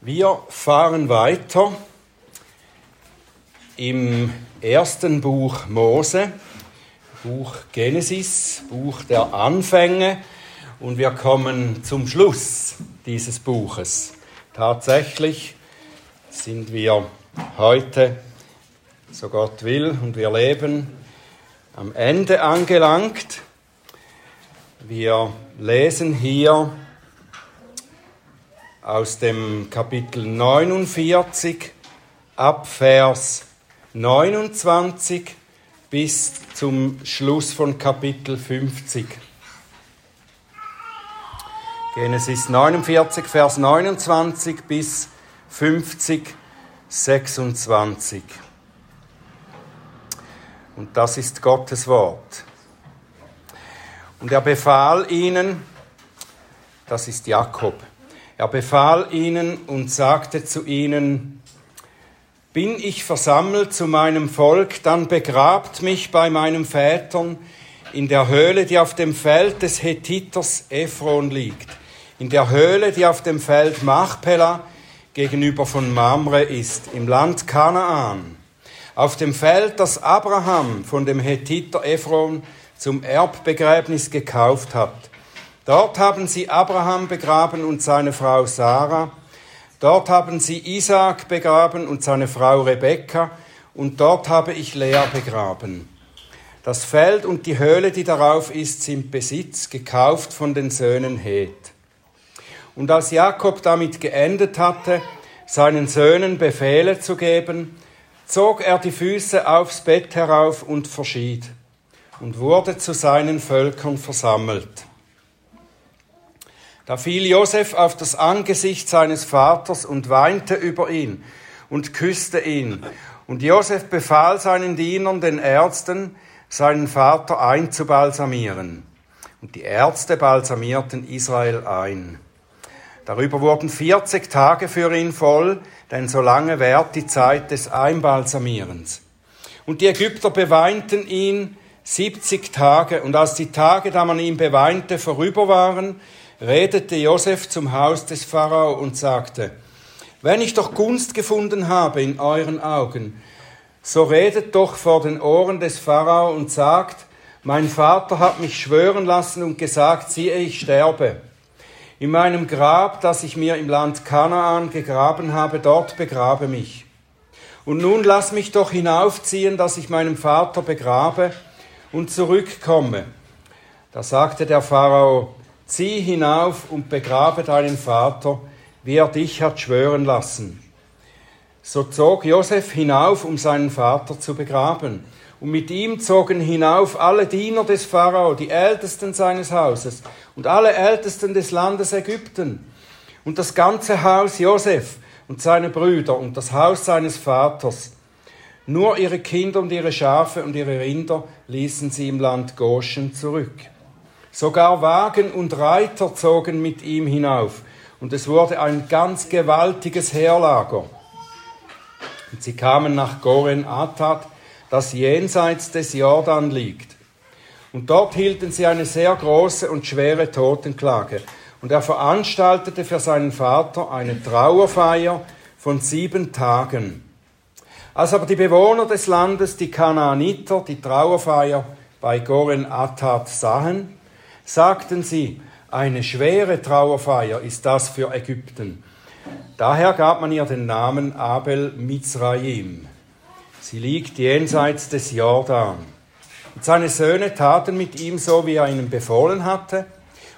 Wir fahren weiter im ersten Buch Mose, Buch Genesis, Buch der Anfänge und wir kommen zum Schluss dieses Buches. Tatsächlich sind wir heute, so Gott will und wir leben, am Ende angelangt. Wir lesen hier aus dem Kapitel 49 ab Vers 29 bis zum Schluss von Kapitel 50. Genesis 49, Vers 29 bis 50, 26. Und das ist Gottes Wort. Und er befahl ihnen, das ist Jakob, er befahl ihnen und sagte zu ihnen, bin ich versammelt zu meinem Volk, dann begrabt mich bei meinen Vätern in der Höhle, die auf dem Feld des Hethiters Ephron liegt, in der Höhle, die auf dem Feld Machpela gegenüber von Mamre ist, im Land Kanaan, auf dem Feld, das Abraham von dem Hethiter Ephron zum Erbbegräbnis gekauft hat. Dort haben sie Abraham begraben und seine Frau Sarah. Dort haben sie Isaac begraben und seine Frau Rebekka. Und dort habe ich Lea begraben. Das Feld und die Höhle, die darauf ist, sind Besitz, gekauft von den Söhnen Het. Und als Jakob damit geendet hatte, seinen Söhnen Befehle zu geben, zog er die Füße aufs Bett herauf und verschied und wurde zu seinen Völkern versammelt. Da fiel Josef auf das Angesicht seines Vaters und weinte über ihn und küsste ihn. Und Josef befahl seinen Dienern, den Ärzten, seinen Vater einzubalsamieren. Und die Ärzte balsamierten Israel ein. Darüber wurden 40 Tage für ihn voll, denn so lange währt die Zeit des Einbalsamierens. Und die Ägypter beweinten ihn 70 Tage, und als die Tage, da man ihn beweinte, vorüber waren, redete Josef zum Haus des Pharao und sagte, wenn ich doch Gunst gefunden habe in euren Augen, so redet doch vor den Ohren des Pharao und sagt, mein Vater hat mich schwören lassen und gesagt, siehe, ich sterbe. In meinem Grab, das ich mir im Land Kanaan gegraben habe, dort begrabe mich. Und nun lass mich doch hinaufziehen, dass ich meinem Vater begrabe und zurückkomme. Da sagte der Pharao, zieh hinauf und begrabe deinen Vater, wie er dich hat schwören lassen. So zog Josef hinauf, um seinen Vater zu begraben. Und mit ihm zogen hinauf alle Diener des Pharao, die Ältesten seines Hauses und alle Ältesten des Landes Ägypten und das ganze Haus Josef und seine Brüder und das Haus seines Vaters. Nur ihre Kinder und ihre Schafe und ihre Rinder ließen sie im Land Goshen zurück. Sogar Wagen und Reiter zogen mit ihm hinauf, und es wurde ein ganz gewaltiges Heerlager. Und sie kamen nach Goren Atad, das jenseits des Jordan liegt. Und dort hielten sie eine sehr große und schwere Totenklage. Und er veranstaltete für seinen Vater eine Trauerfeier von sieben Tagen. Als aber die Bewohner des Landes, die Kanaaniter, die Trauerfeier bei Goren Atad sahen, sagten sie, eine schwere Trauerfeier ist das für Ägypten. Daher gab man ihr den Namen Abel Mizraim. Sie liegt jenseits des Jordan. Und seine Söhne taten mit ihm so, wie er ihnen befohlen hatte.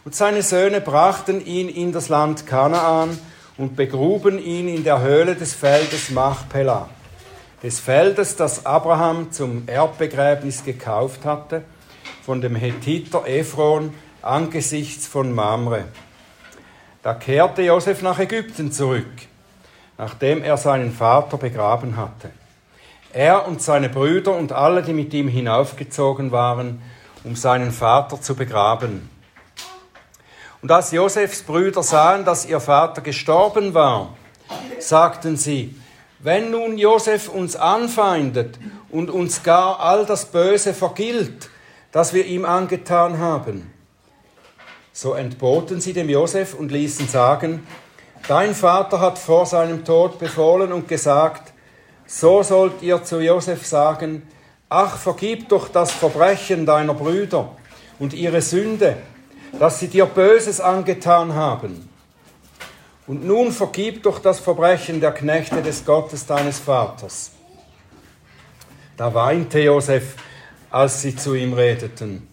Und seine Söhne brachten ihn in das Land Kanaan und begruben ihn in der Höhle des Feldes Machpelah, des Feldes, das Abraham zum Erbbegräbnis gekauft hatte von dem Hethiter Ephron angesichts von Mamre. Da kehrte Josef nach Ägypten zurück, nachdem er seinen Vater begraben hatte. Er und seine Brüder und alle, die mit ihm hinaufgezogen waren, um seinen Vater zu begraben. Und als Josefs Brüder sahen, dass ihr Vater gestorben war, sagten sie, wenn nun Josef uns anfeindet und uns gar all das Böse vergilt, das wir ihm angetan haben. So entboten sie dem Josef und ließen sagen, Dein Vater hat vor seinem Tod befohlen und gesagt, so sollt ihr zu Josef sagen, ach, vergib doch das Verbrechen deiner Brüder und ihre Sünde, dass sie dir Böses angetan haben. Und nun vergib doch das Verbrechen der Knechte des Gottes deines Vaters. Da weinte Josef, als sie zu ihm redeten.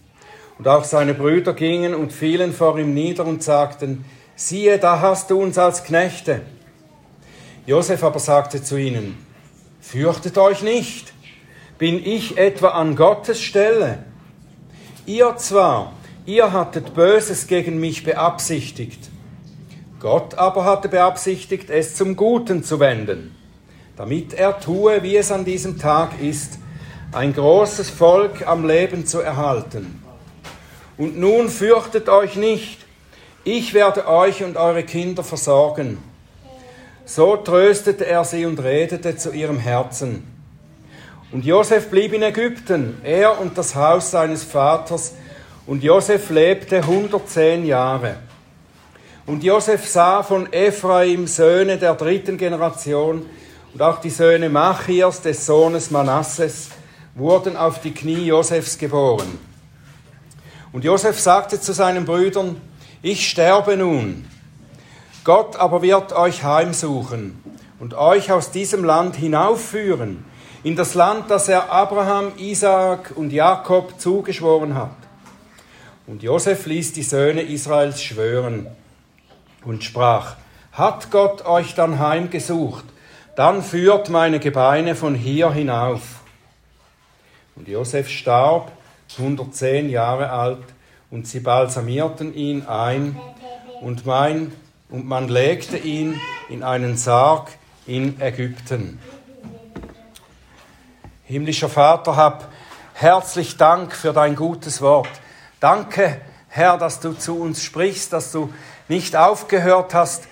Und auch seine Brüder gingen und fielen vor ihm nieder und sagten, siehe, da hast du uns als Knechte. Josef aber sagte zu ihnen, fürchtet euch nicht, bin ich etwa an Gottes Stelle? Ihr zwar, ihr hattet Böses gegen mich beabsichtigt, Gott aber hatte beabsichtigt, es zum Guten zu wenden, damit er tue, wie es an diesem Tag ist, ein großes Volk am Leben zu erhalten. Und nun fürchtet euch nicht, ich werde euch und eure Kinder versorgen. So tröstete er sie und redete zu ihrem Herzen. Und Josef blieb in Ägypten, er und das Haus seines Vaters, und Josef lebte 110 Jahre. Und Josef sah von Ephraim Söhne der dritten Generation und auch die Söhne Machias des Sohnes Manasses wurden auf die Knie Josefs geboren. Und Josef sagte zu seinen Brüdern, ich sterbe nun, Gott aber wird euch heimsuchen und euch aus diesem Land hinaufführen, in das Land, das er Abraham, Isaak und Jakob zugeschworen hat. Und Josef ließ die Söhne Israels schwören und sprach, hat Gott euch dann heimgesucht, dann führt meine Gebeine von hier hinauf. Und Josef starb, 110 Jahre alt, und sie balsamierten ihn ein und, mein, und man legte ihn in einen Sarg in Ägypten. Himmlischer Vater, hab herzlich Dank für dein gutes Wort. Danke, Herr, dass du zu uns sprichst, dass du nicht aufgehört hast,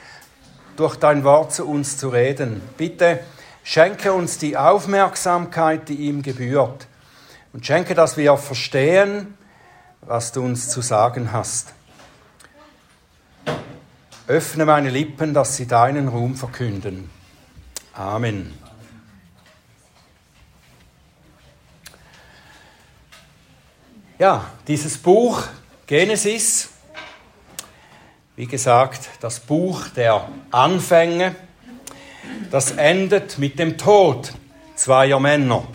durch dein Wort zu uns zu reden. Bitte schenke uns die Aufmerksamkeit, die ihm gebührt. Und schenke, dass wir verstehen, was du uns zu sagen hast. Öffne meine Lippen, dass sie deinen Ruhm verkünden. Amen. Ja, dieses Buch Genesis, wie gesagt, das Buch der Anfänge, das endet mit dem Tod zweier Männer.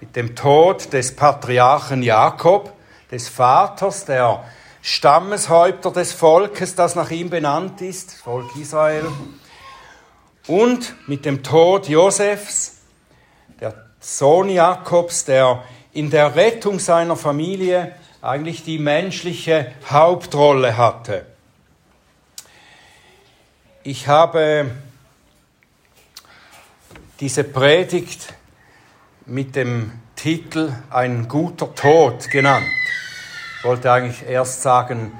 Mit dem Tod des Patriarchen Jakob des Vaters, der Stammeshäupter des Volkes, das nach ihm benannt ist, Volk Israel, und mit dem Tod Josefs, der Sohn Jakobs, der in der Rettung seiner Familie eigentlich die menschliche Hauptrolle hatte. Ich habe diese Predigt mit dem Titel Ein guter Tod genannt. Ich wollte eigentlich erst sagen,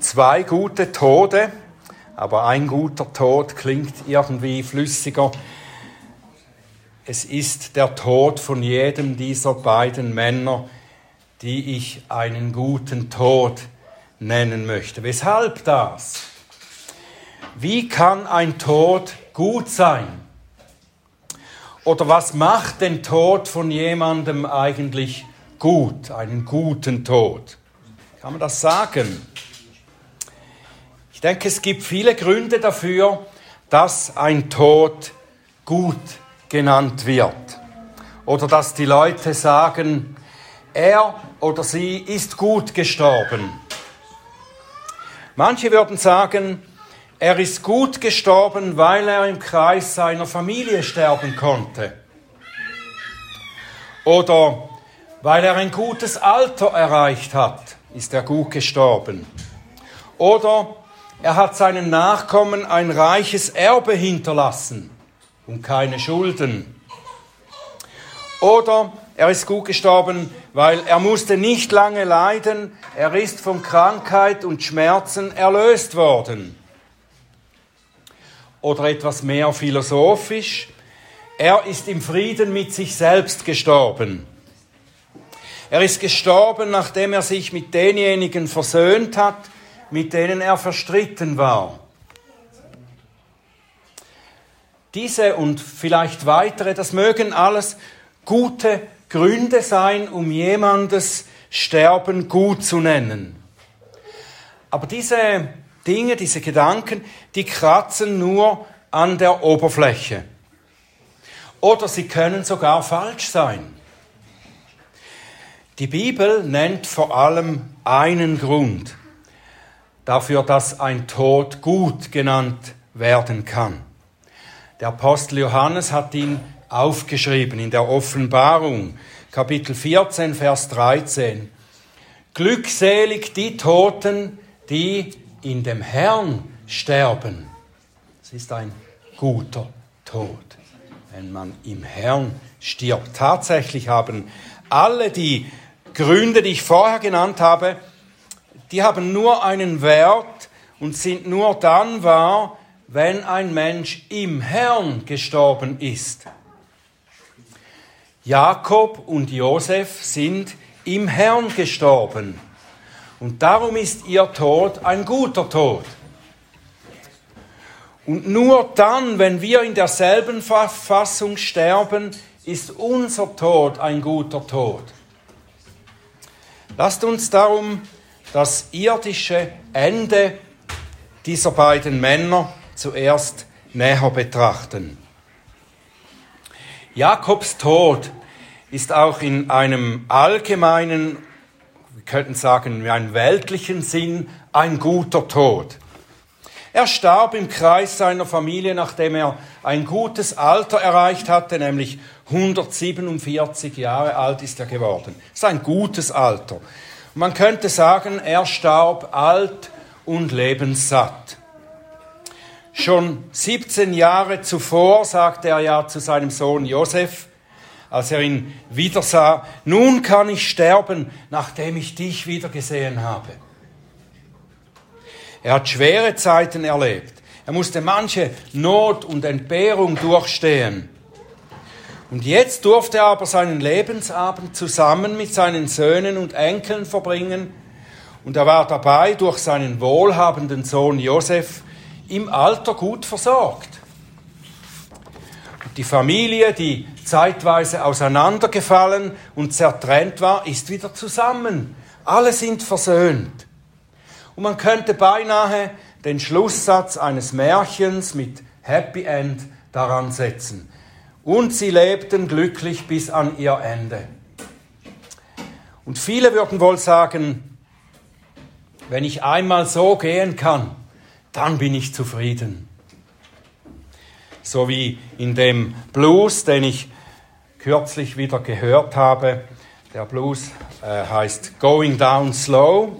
zwei gute Tode, aber ein guter Tod klingt irgendwie flüssiger. Es ist der Tod von jedem dieser beiden Männer, die ich einen guten Tod nennen möchte. Weshalb das? Wie kann ein Tod gut sein? Oder was macht den Tod von jemandem eigentlich gut, einen guten Tod? Kann man das sagen? Ich denke, es gibt viele Gründe dafür, dass ein Tod gut genannt wird. Oder dass die Leute sagen, er oder sie ist gut gestorben. Manche würden sagen, er ist gut gestorben, weil er im Kreis seiner Familie sterben konnte. Oder weil er ein gutes Alter erreicht hat ist er gut gestorben. Oder er hat seinen Nachkommen ein reiches Erbe hinterlassen und keine Schulden. Oder er ist gut gestorben, weil er musste nicht lange leiden, er ist von Krankheit und Schmerzen erlöst worden. Oder etwas mehr philosophisch, er ist im Frieden mit sich selbst gestorben. Er ist gestorben, nachdem er sich mit denjenigen versöhnt hat, mit denen er verstritten war. diese und vielleicht weitere, das mögen alles gute Gründe sein, um jemandes Sterben gut zu nennen. Aber diese Dinge, diese Gedanken, die kratzen nur an der Oberfläche. Oder sie können sogar falsch sein. Die Bibel nennt vor allem einen Grund dafür, dass ein Tod gut genannt werden kann. Der Apostel Johannes hat ihn aufgeschrieben in der Offenbarung, Kapitel 14, Vers 13. Glückselig die Toten, die in dem Herrn sterben. Es ist ein guter Tod, wenn man im Herrn stirbt. Tatsächlich haben alle die Gründe, die ich vorher genannt habe, die haben nur einen Wert und sind nur dann wahr, wenn ein Mensch im Herrn gestorben ist. Jakob und Josef sind im Herrn gestorben. Und darum ist ihr Tod ein guter Tod. Und nur dann, wenn wir in derselben Verfassung sterben, ist unser Tod ein guter Tod. Lasst uns darum das irdische Ende dieser beiden Männer zuerst näher betrachten. Jakobs Tod ist auch in einem allgemeinen könnten sagen, in einem weltlichen Sinn ein guter Tod. Er starb im Kreis seiner Familie, nachdem er ein gutes Alter erreicht hatte, nämlich 147 Jahre alt ist er geworden. Das ist ein gutes Alter. Man könnte sagen, er starb alt und lebenssatt. Schon 17 Jahre zuvor sagte er ja zu seinem Sohn Josef, als er ihn wieder sah, nun kann ich sterben, nachdem ich dich wieder gesehen habe. Er hat schwere Zeiten erlebt. Er musste manche Not und Entbehrung durchstehen. Und jetzt durfte er aber seinen Lebensabend zusammen mit seinen Söhnen und Enkeln verbringen. Und er war dabei durch seinen wohlhabenden Sohn Josef im Alter gut versorgt. Die Familie, die zeitweise auseinandergefallen und zertrennt war, ist wieder zusammen. Alle sind versöhnt. Und man könnte beinahe den Schlusssatz eines Märchens mit Happy End daran setzen. Und sie lebten glücklich bis an ihr Ende. Und viele würden wohl sagen, wenn ich einmal so gehen kann, dann bin ich zufrieden. So wie in dem Blues, den ich kürzlich wieder gehört habe. Der Blues äh, heißt Going Down Slow.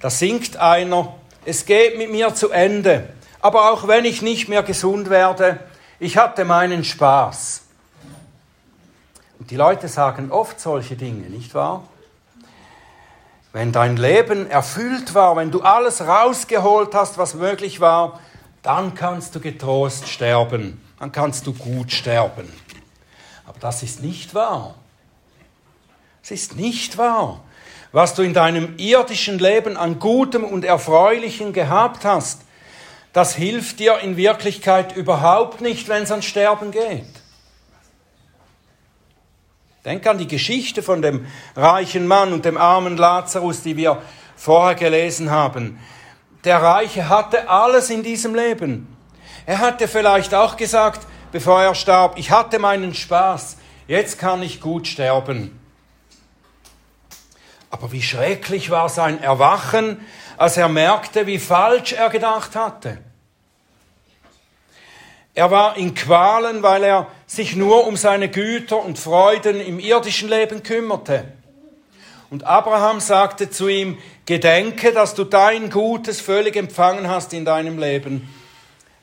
Da singt einer, es geht mit mir zu Ende, aber auch wenn ich nicht mehr gesund werde, ich hatte meinen Spaß. Und die Leute sagen oft solche Dinge, nicht wahr? Wenn dein Leben erfüllt war, wenn du alles rausgeholt hast, was möglich war, dann kannst du getrost sterben, dann kannst du gut sterben. Aber das ist nicht wahr. Es ist nicht wahr. Was du in deinem irdischen Leben an Gutem und Erfreulichem gehabt hast, das hilft dir in Wirklichkeit überhaupt nicht, wenn es ans Sterben geht. Denk an die Geschichte von dem reichen Mann und dem armen Lazarus, die wir vorher gelesen haben. Der Reiche hatte alles in diesem Leben. Er hatte vielleicht auch gesagt, bevor er starb, ich hatte meinen Spaß, jetzt kann ich gut sterben. Aber wie schrecklich war sein Erwachen, als er merkte, wie falsch er gedacht hatte. Er war in Qualen, weil er sich nur um seine Güter und Freuden im irdischen Leben kümmerte. Und Abraham sagte zu ihm, Gedenke, dass du dein Gutes völlig empfangen hast in deinem Leben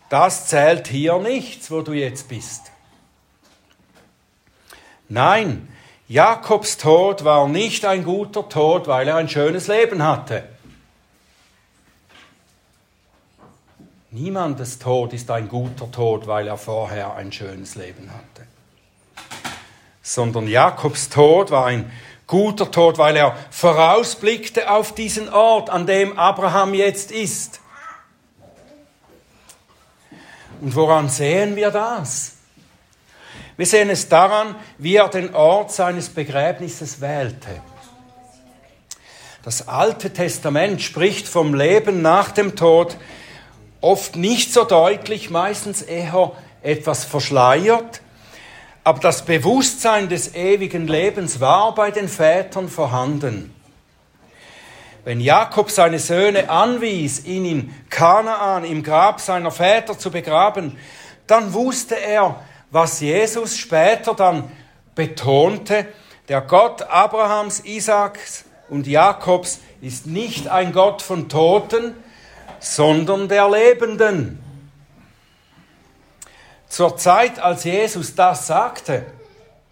das zählt hier nichts, wo du jetzt bist. Nein, Jakobs Tod war nicht ein guter Tod, weil er ein schönes Leben hatte. Niemandes Tod ist ein guter Tod, weil er vorher ein schönes Leben hatte. Sondern Jakobs Tod war ein guter Tod, weil er vorausblickte auf diesen Ort, an dem Abraham jetzt ist. Und woran sehen wir das? Wir sehen es daran, wie er den Ort seines Begräbnisses wählte. Das Alte Testament spricht vom Leben nach dem Tod oft nicht so deutlich, meistens eher etwas verschleiert, aber das Bewusstsein des ewigen Lebens war bei den Vätern vorhanden. Wenn Jakob seine Söhne anwies, ihn in Kanaan im Grab seiner Väter zu begraben, dann wusste er, was Jesus später dann betonte, der Gott Abrahams, Isaaks und Jakobs ist nicht ein Gott von Toten, sondern der Lebenden. Zur Zeit, als Jesus das sagte,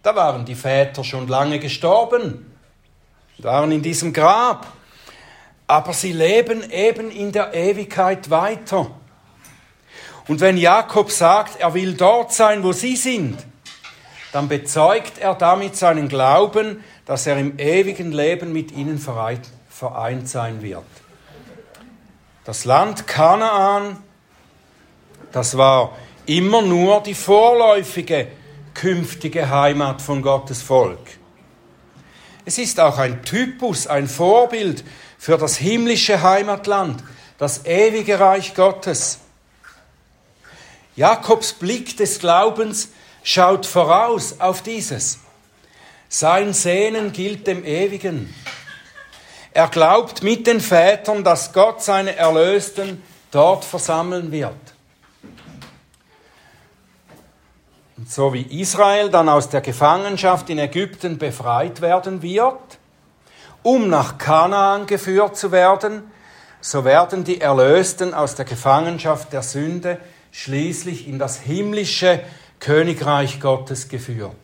da waren die Väter schon lange gestorben, waren in diesem Grab aber sie leben eben in der Ewigkeit weiter. Und wenn Jakob sagt, er will dort sein, wo sie sind, dann bezeugt er damit seinen Glauben, dass er im ewigen Leben mit ihnen vereint sein wird. Das Land Kanaan, das war immer nur die vorläufige künftige Heimat von Gottes Volk. Es ist auch ein Typus, ein Vorbild für das himmlische Heimatland, das ewige Reich Gottes. Jakobs Blick des Glaubens schaut voraus auf dieses. Sein Sehnen gilt dem Ewigen. Er glaubt mit den Vätern, dass Gott seine Erlösten dort versammeln wird. Und so wie Israel dann aus der Gefangenschaft in Ägypten befreit werden wird, um nach Kanaan geführt zu werden, so werden die Erlösten aus der Gefangenschaft der Sünde schließlich in das himmlische Königreich Gottes geführt.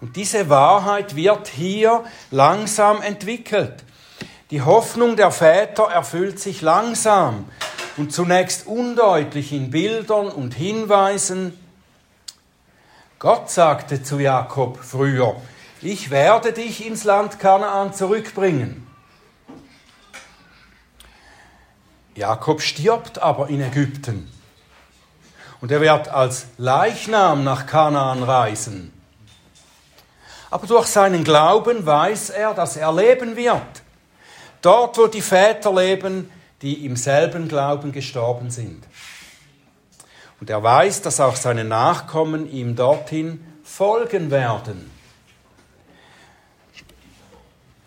Und diese Wahrheit wird hier langsam entwickelt. Die Hoffnung der Väter erfüllt sich langsam und zunächst undeutlich in Bildern und Hinweisen. Gott sagte zu Jakob früher, ich werde dich ins Land Kanaan zurückbringen. Jakob stirbt aber in Ägypten und er wird als Leichnam nach Kanaan reisen. Aber durch seinen Glauben weiß er, dass er leben wird. Dort, wo die Väter leben, die im selben Glauben gestorben sind. Und er weiß, dass auch seine Nachkommen ihm dorthin folgen werden.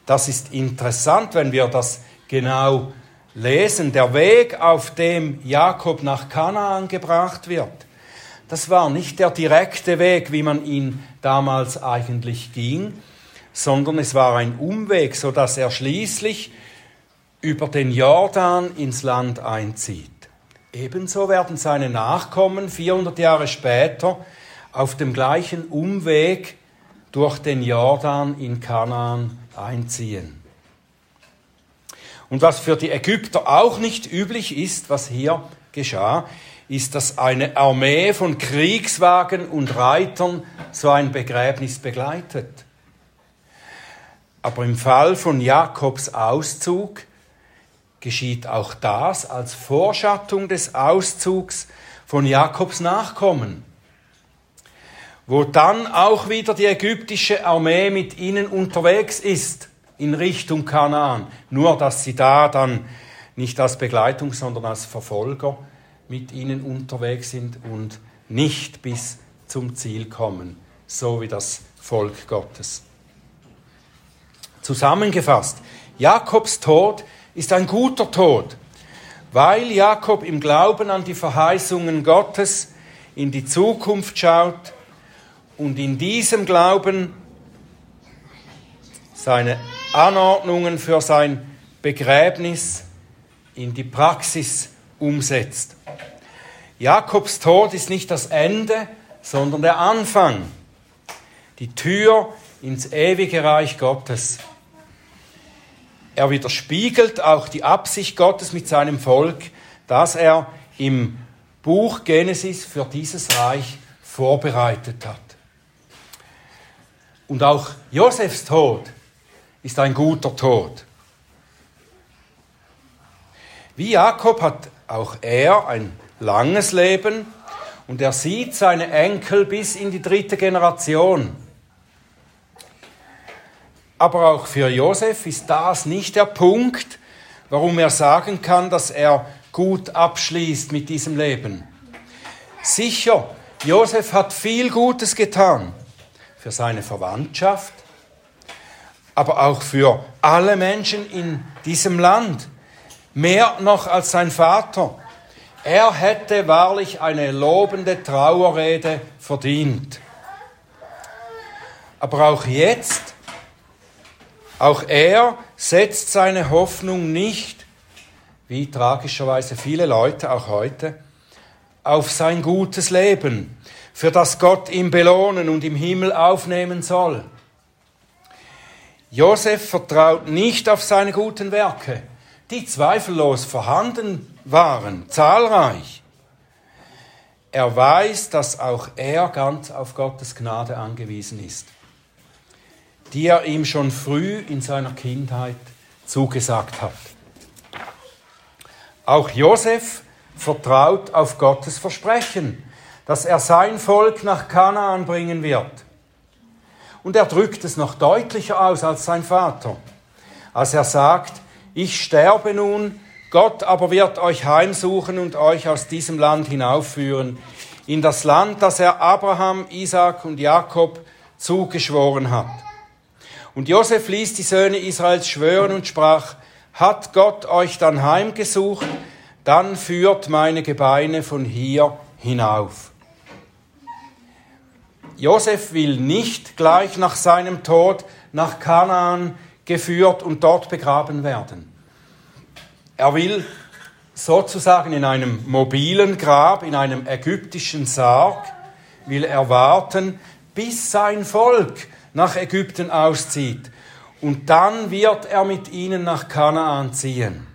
Das ist interessant, wenn wir das genau lesen. Der Weg, auf dem Jakob nach Kanaan gebracht wird, das war nicht der direkte Weg, wie man ihn damals eigentlich ging, sondern es war ein Umweg, so dass er schließlich über den Jordan ins Land einzieht. Ebenso werden seine Nachkommen 400 Jahre später auf dem gleichen Umweg durch den Jordan in Kanaan einziehen. Und was für die Ägypter auch nicht üblich ist, was hier geschah, ist, dass eine Armee von Kriegswagen und Reitern so ein Begräbnis begleitet. Aber im Fall von Jakobs Auszug geschieht auch das als Vorschattung des Auszugs von Jakobs Nachkommen wo dann auch wieder die ägyptische Armee mit ihnen unterwegs ist in Richtung Kanaan. Nur dass sie da dann nicht als Begleitung, sondern als Verfolger mit ihnen unterwegs sind und nicht bis zum Ziel kommen, so wie das Volk Gottes. Zusammengefasst, Jakobs Tod ist ein guter Tod, weil Jakob im Glauben an die Verheißungen Gottes in die Zukunft schaut und in diesem Glauben seine Anordnungen für sein Begräbnis in die Praxis umsetzt. Jakobs Tod ist nicht das Ende, sondern der Anfang, die Tür ins ewige Reich Gottes. Er widerspiegelt auch die Absicht Gottes mit seinem Volk, dass er im Buch Genesis für dieses Reich vorbereitet hat. Und auch Josefs Tod ist ein guter Tod. Wie Jakob hat auch er ein langes Leben und er sieht seine Enkel bis in die dritte Generation. Aber auch für Josef ist das nicht der Punkt, warum er sagen kann, dass er gut abschließt mit diesem Leben. Sicher, Josef hat viel Gutes getan für seine Verwandtschaft, aber auch für alle Menschen in diesem Land, mehr noch als sein Vater. Er hätte wahrlich eine lobende Trauerrede verdient. Aber auch jetzt, auch er setzt seine Hoffnung nicht, wie tragischerweise viele Leute auch heute, auf sein gutes Leben, für das Gott ihn belohnen und im Himmel aufnehmen soll. Josef vertraut nicht auf seine guten Werke, die zweifellos vorhanden waren, zahlreich. Er weiß, dass auch er ganz auf Gottes Gnade angewiesen ist, die er ihm schon früh in seiner Kindheit zugesagt hat. Auch Josef vertraut auf Gottes Versprechen, dass er sein Volk nach Kanaan bringen wird. Und er drückt es noch deutlicher aus als sein Vater, als er sagt, ich sterbe nun, Gott aber wird euch heimsuchen und euch aus diesem Land hinaufführen, in das Land, das er Abraham, Isaac und Jakob zugeschworen hat. Und Josef ließ die Söhne Israels schwören und sprach, hat Gott euch dann heimgesucht, dann führt meine Gebeine von hier hinauf. Josef will nicht gleich nach seinem Tod nach Kanaan geführt und dort begraben werden. Er will sozusagen in einem mobilen Grab, in einem ägyptischen Sarg, will er warten, bis sein Volk nach Ägypten auszieht. Und dann wird er mit ihnen nach Kanaan ziehen.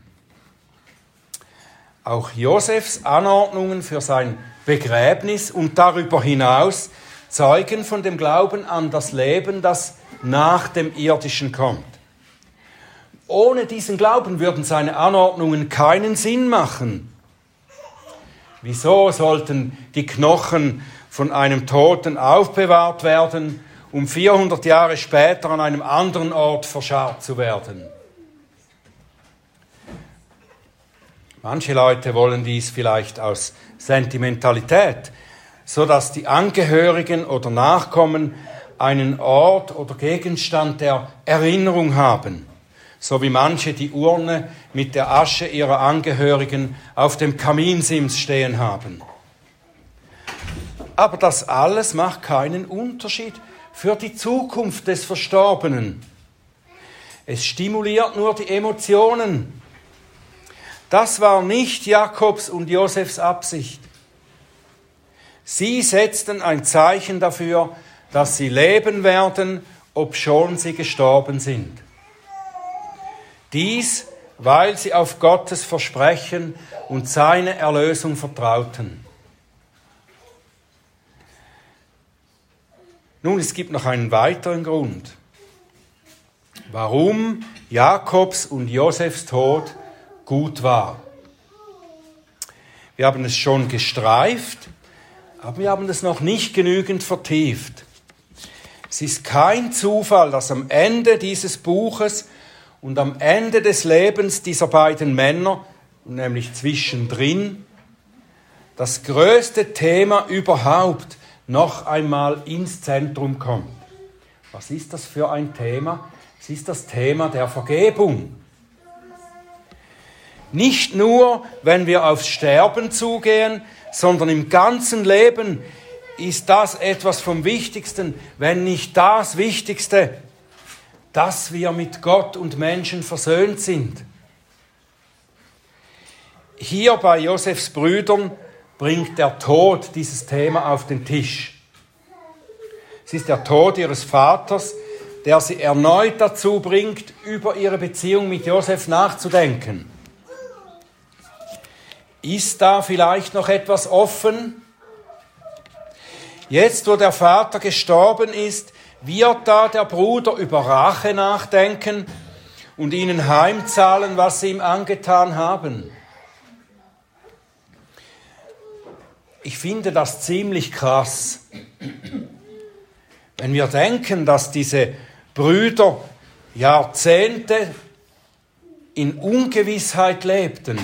Auch Josefs Anordnungen für sein Begräbnis und darüber hinaus zeugen von dem Glauben an das Leben, das nach dem irdischen kommt. Ohne diesen Glauben würden seine Anordnungen keinen Sinn machen. Wieso sollten die Knochen von einem Toten aufbewahrt werden, um 400 Jahre später an einem anderen Ort verscharrt zu werden? Manche Leute wollen dies vielleicht aus Sentimentalität, so dass die Angehörigen oder Nachkommen einen Ort oder Gegenstand der Erinnerung haben, so wie manche die Urne mit der Asche ihrer Angehörigen auf dem Kaminsims stehen haben. Aber das alles macht keinen Unterschied für die Zukunft des Verstorbenen. Es stimuliert nur die Emotionen das war nicht Jakobs und Josefs Absicht. Sie setzten ein Zeichen dafür, dass sie leben werden, obschon sie gestorben sind. Dies, weil sie auf Gottes Versprechen und seine Erlösung vertrauten. Nun, es gibt noch einen weiteren Grund, warum Jakobs und Josefs Tod gut war. Wir haben es schon gestreift, aber wir haben es noch nicht genügend vertieft. Es ist kein Zufall, dass am Ende dieses Buches und am Ende des Lebens dieser beiden Männer, nämlich zwischendrin, das größte Thema überhaupt noch einmal ins Zentrum kommt. Was ist das für ein Thema? Es ist das Thema der Vergebung. Nicht nur, wenn wir aufs Sterben zugehen, sondern im ganzen Leben ist das etwas vom Wichtigsten, wenn nicht das Wichtigste, dass wir mit Gott und Menschen versöhnt sind. Hier bei Josefs Brüdern bringt der Tod dieses Thema auf den Tisch. Es ist der Tod ihres Vaters, der sie erneut dazu bringt, über ihre Beziehung mit Josef nachzudenken. Ist da vielleicht noch etwas offen? Jetzt, wo der Vater gestorben ist, wird da der Bruder über Rache nachdenken und ihnen heimzahlen, was sie ihm angetan haben. Ich finde das ziemlich krass. Wenn wir denken, dass diese Brüder Jahrzehnte in Ungewissheit lebten,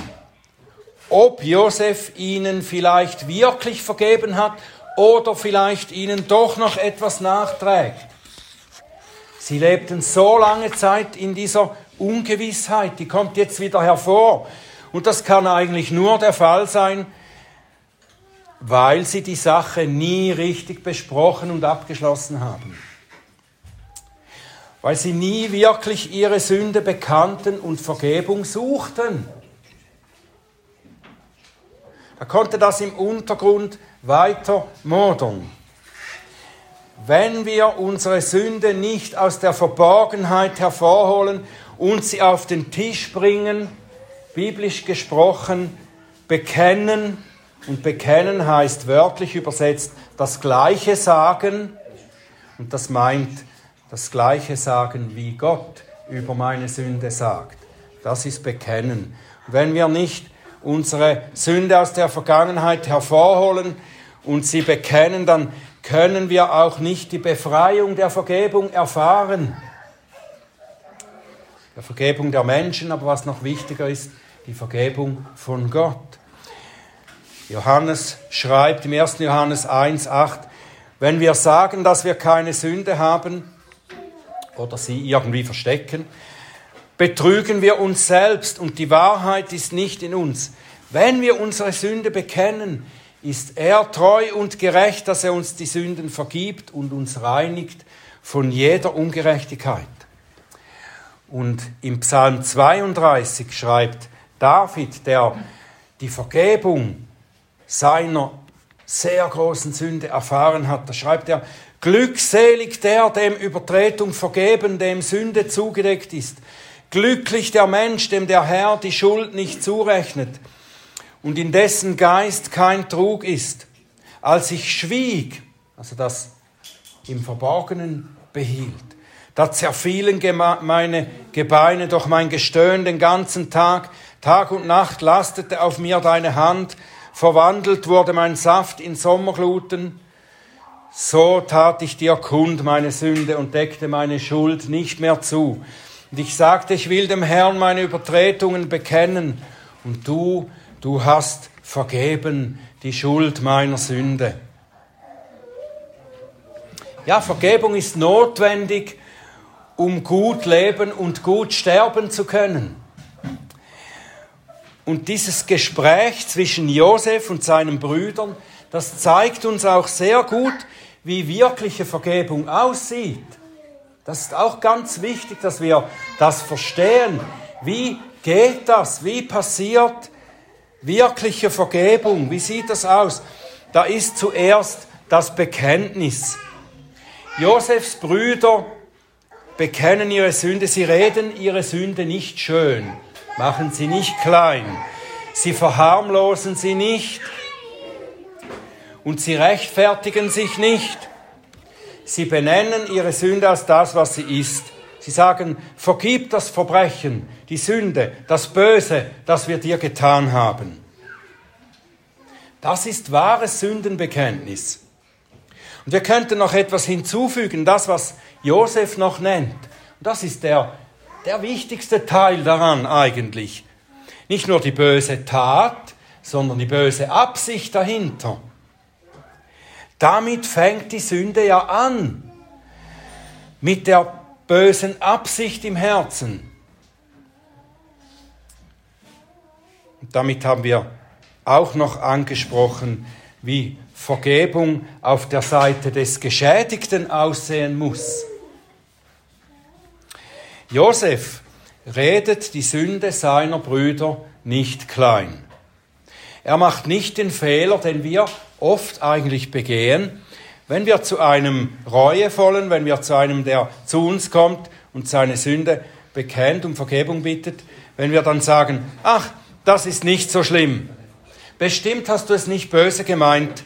ob Josef ihnen vielleicht wirklich vergeben hat oder vielleicht ihnen doch noch etwas nachträgt. Sie lebten so lange Zeit in dieser Ungewissheit, die kommt jetzt wieder hervor. Und das kann eigentlich nur der Fall sein, weil sie die Sache nie richtig besprochen und abgeschlossen haben. Weil sie nie wirklich ihre Sünde bekannten und Vergebung suchten. Da konnte das im Untergrund weiter modern. Wenn wir unsere Sünde nicht aus der Verborgenheit hervorholen und sie auf den Tisch bringen, biblisch gesprochen, bekennen, und bekennen heißt wörtlich übersetzt das Gleiche sagen. Und das meint das Gleiche sagen, wie Gott über meine Sünde sagt. Das ist bekennen. Wenn wir nicht unsere Sünde aus der Vergangenheit hervorholen und sie bekennen, dann können wir auch nicht die Befreiung der Vergebung erfahren. Der Vergebung der Menschen, aber was noch wichtiger ist, die Vergebung von Gott. Johannes schreibt im 1. Johannes 1, 8, wenn wir sagen, dass wir keine Sünde haben oder sie irgendwie verstecken, betrügen wir uns selbst und die Wahrheit ist nicht in uns. Wenn wir unsere Sünde bekennen, ist er treu und gerecht, dass er uns die Sünden vergibt und uns reinigt von jeder Ungerechtigkeit. Und im Psalm 32 schreibt David, der die Vergebung seiner sehr großen Sünde erfahren hat. Da schreibt er, glückselig der, dem Übertretung vergeben, dem Sünde zugedeckt ist. Glücklich der Mensch, dem der Herr die Schuld nicht zurechnet und in dessen Geist kein Trug ist. Als ich schwieg, also das im Verborgenen behielt, da zerfielen meine Gebeine, doch mein Gestöhn den ganzen Tag, Tag und Nacht lastete auf mir deine Hand, verwandelt wurde mein Saft in Sommergluten. So tat ich dir kund meine Sünde und deckte meine Schuld nicht mehr zu. Und ich sagte, ich will dem Herrn meine Übertretungen bekennen. Und du, du hast vergeben die Schuld meiner Sünde. Ja, Vergebung ist notwendig, um gut leben und gut sterben zu können. Und dieses Gespräch zwischen Josef und seinen Brüdern, das zeigt uns auch sehr gut, wie wirkliche Vergebung aussieht. Das ist auch ganz wichtig, dass wir das verstehen. Wie geht das? Wie passiert wirkliche Vergebung? Wie sieht das aus? Da ist zuerst das Bekenntnis. Josefs Brüder bekennen ihre Sünde, sie reden ihre Sünde nicht schön machen sie nicht klein, sie verharmlosen sie nicht und sie rechtfertigen sich nicht. Sie benennen ihre Sünde als das, was sie ist. Sie sagen, vergib das Verbrechen, die Sünde, das Böse, das wir dir getan haben. Das ist wahres Sündenbekenntnis. Und wir könnten noch etwas hinzufügen, das, was Josef noch nennt. Und das ist der der wichtigste Teil daran eigentlich. Nicht nur die böse Tat, sondern die böse Absicht dahinter. Damit fängt die Sünde ja an. Mit der bösen Absicht im Herzen. Und damit haben wir auch noch angesprochen, wie Vergebung auf der Seite des Geschädigten aussehen muss. Josef redet die Sünde seiner Brüder nicht klein. Er macht nicht den Fehler, den wir oft eigentlich begehen, wenn wir zu einem Reuevollen, wenn wir zu einem, der zu uns kommt und seine Sünde bekennt und Vergebung bittet, wenn wir dann sagen, ach, das ist nicht so schlimm. Bestimmt hast du es nicht böse gemeint.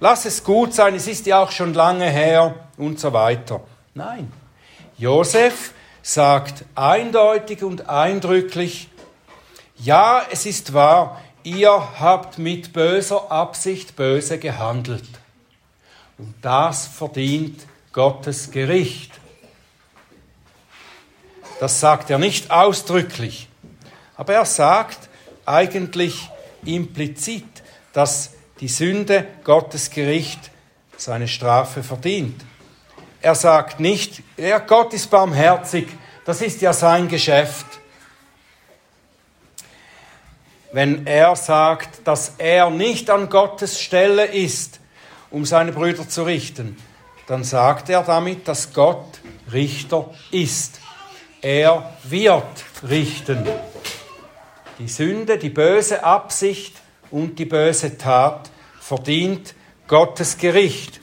Lass es gut sein, es ist ja auch schon lange her und so weiter. Nein. Josef sagt eindeutig und eindrücklich, ja, es ist wahr, ihr habt mit böser Absicht böse gehandelt. Und das verdient Gottes Gericht. Das sagt er nicht ausdrücklich, aber er sagt eigentlich implizit, dass die Sünde Gottes Gericht seine Strafe verdient. Er sagt nicht, ja, Gott ist barmherzig, das ist ja sein Geschäft. Wenn er sagt, dass er nicht an Gottes Stelle ist, um seine Brüder zu richten, dann sagt er damit, dass Gott Richter ist. Er wird richten. Die Sünde, die böse Absicht und die böse Tat verdient Gottes Gericht.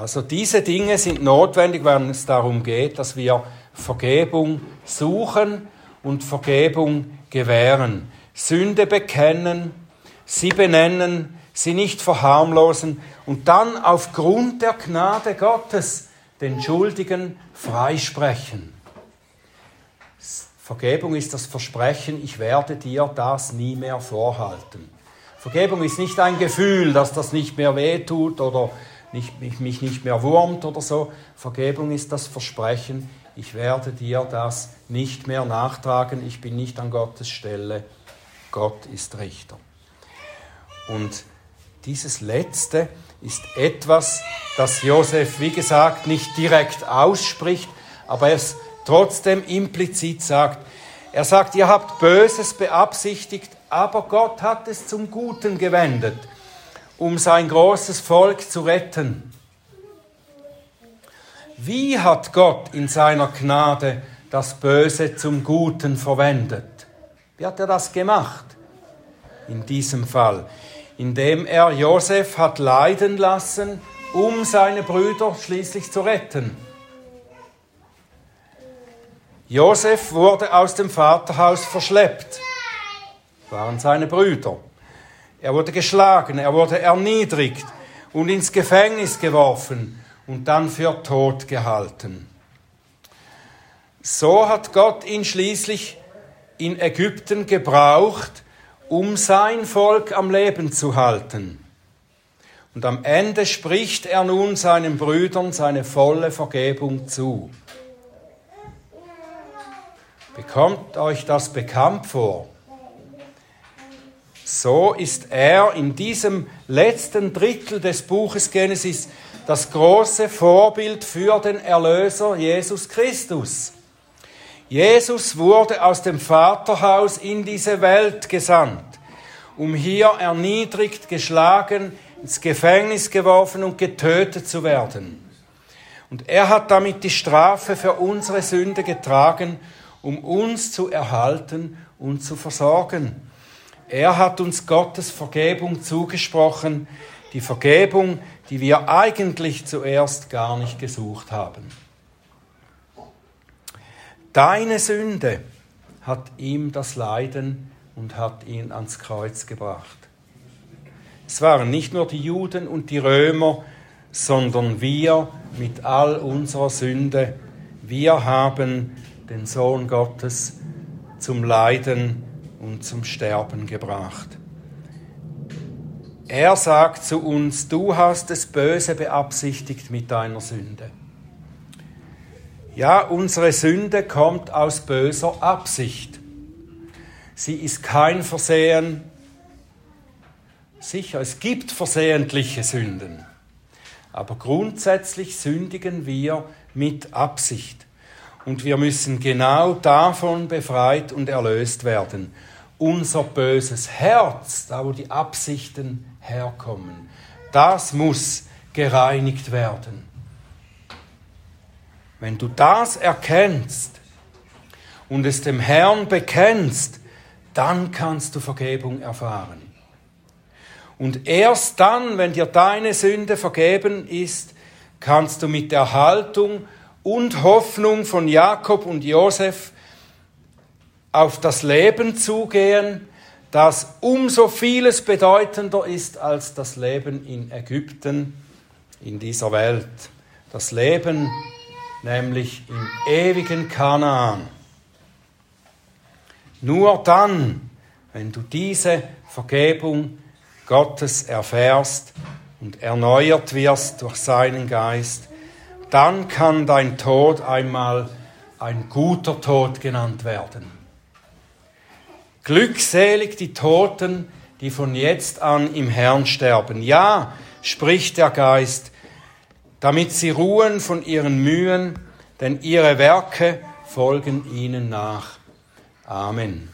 Also diese Dinge sind notwendig, wenn es darum geht, dass wir Vergebung suchen und Vergebung gewähren. Sünde bekennen, sie benennen, sie nicht verharmlosen und dann aufgrund der Gnade Gottes den Schuldigen freisprechen. Vergebung ist das Versprechen, ich werde dir das nie mehr vorhalten. Vergebung ist nicht ein Gefühl, dass das nicht mehr wehtut oder nicht, mich, mich nicht mehr wurmt oder so. Vergebung ist das Versprechen, ich werde dir das nicht mehr nachtragen, ich bin nicht an Gottes Stelle, Gott ist Richter. Und dieses Letzte ist etwas, das Josef, wie gesagt, nicht direkt ausspricht, aber es trotzdem implizit sagt. Er sagt, ihr habt Böses beabsichtigt, aber Gott hat es zum Guten gewendet um sein großes Volk zu retten. Wie hat Gott in seiner Gnade das Böse zum Guten verwendet? Wie hat er das gemacht? In diesem Fall, indem er Josef hat leiden lassen, um seine Brüder schließlich zu retten. Josef wurde aus dem Vaterhaus verschleppt, waren seine Brüder. Er wurde geschlagen, er wurde erniedrigt und ins Gefängnis geworfen und dann für tot gehalten. So hat Gott ihn schließlich in Ägypten gebraucht, um sein Volk am Leben zu halten. Und am Ende spricht er nun seinen Brüdern seine volle Vergebung zu. Bekommt euch das bekannt vor? So ist er in diesem letzten Drittel des Buches Genesis das große Vorbild für den Erlöser Jesus Christus. Jesus wurde aus dem Vaterhaus in diese Welt gesandt, um hier erniedrigt, geschlagen, ins Gefängnis geworfen und getötet zu werden. Und er hat damit die Strafe für unsere Sünde getragen, um uns zu erhalten und zu versorgen. Er hat uns Gottes Vergebung zugesprochen, die Vergebung, die wir eigentlich zuerst gar nicht gesucht haben. Deine Sünde hat ihm das Leiden und hat ihn ans Kreuz gebracht. Es waren nicht nur die Juden und die Römer, sondern wir mit all unserer Sünde. Wir haben den Sohn Gottes zum Leiden und zum Sterben gebracht. Er sagt zu uns, du hast es böse beabsichtigt mit deiner Sünde. Ja, unsere Sünde kommt aus böser Absicht. Sie ist kein Versehen. Sicher, es gibt versehentliche Sünden. Aber grundsätzlich sündigen wir mit Absicht. Und wir müssen genau davon befreit und erlöst werden unser böses Herz, da wo die Absichten herkommen, das muss gereinigt werden. Wenn du das erkennst und es dem Herrn bekennst, dann kannst du Vergebung erfahren. Und erst dann, wenn dir deine Sünde vergeben ist, kannst du mit der Haltung und Hoffnung von Jakob und Josef auf das Leben zugehen, das umso vieles bedeutender ist als das Leben in Ägypten, in dieser Welt. Das Leben nämlich im ewigen Kanaan. Nur dann, wenn du diese Vergebung Gottes erfährst und erneuert wirst durch seinen Geist, dann kann dein Tod einmal ein guter Tod genannt werden. Glückselig die Toten, die von jetzt an im Herrn sterben. Ja, spricht der Geist, damit sie ruhen von ihren Mühen, denn ihre Werke folgen ihnen nach. Amen.